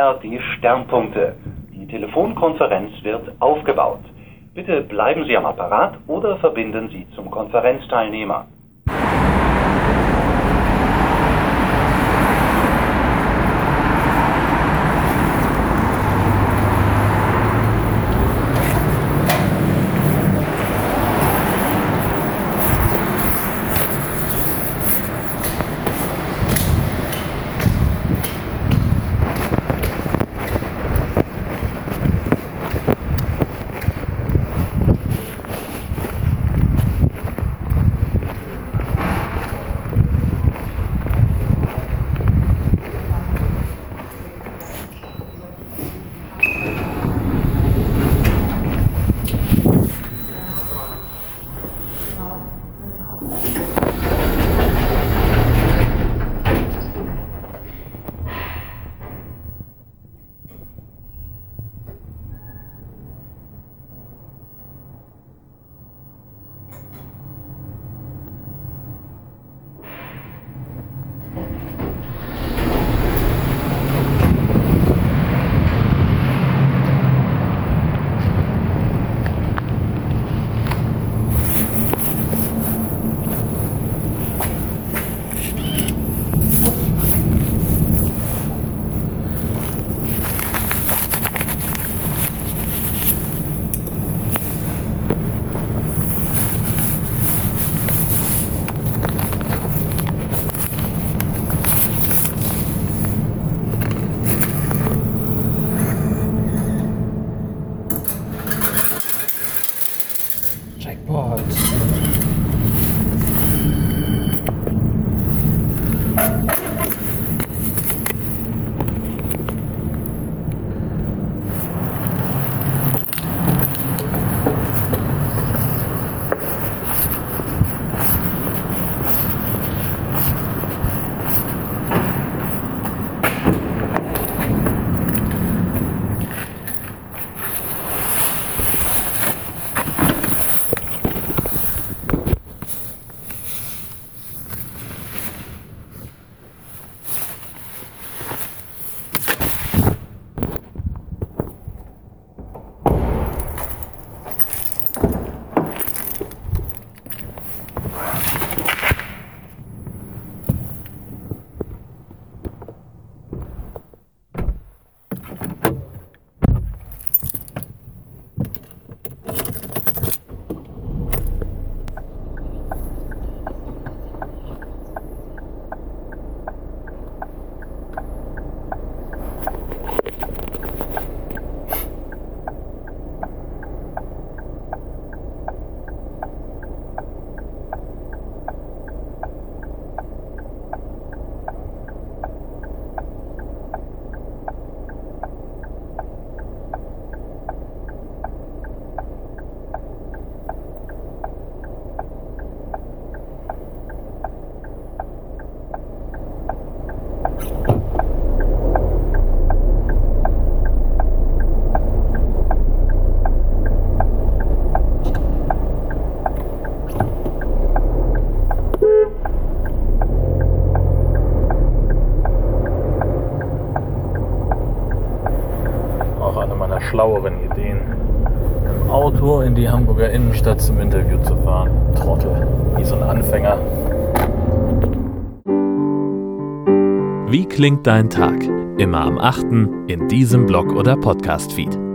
ARD Sternpunkte. Die Telefonkonferenz wird aufgebaut. Bitte bleiben Sie am Apparat oder verbinden Sie zum Konferenzteilnehmer. Schlaueren Ideen. Im Auto in die Hamburger Innenstadt zum Interview zu fahren. Trottel, wie so ein Anfänger. Wie klingt dein Tag? Immer am 8. in diesem Blog oder Podcast-Feed.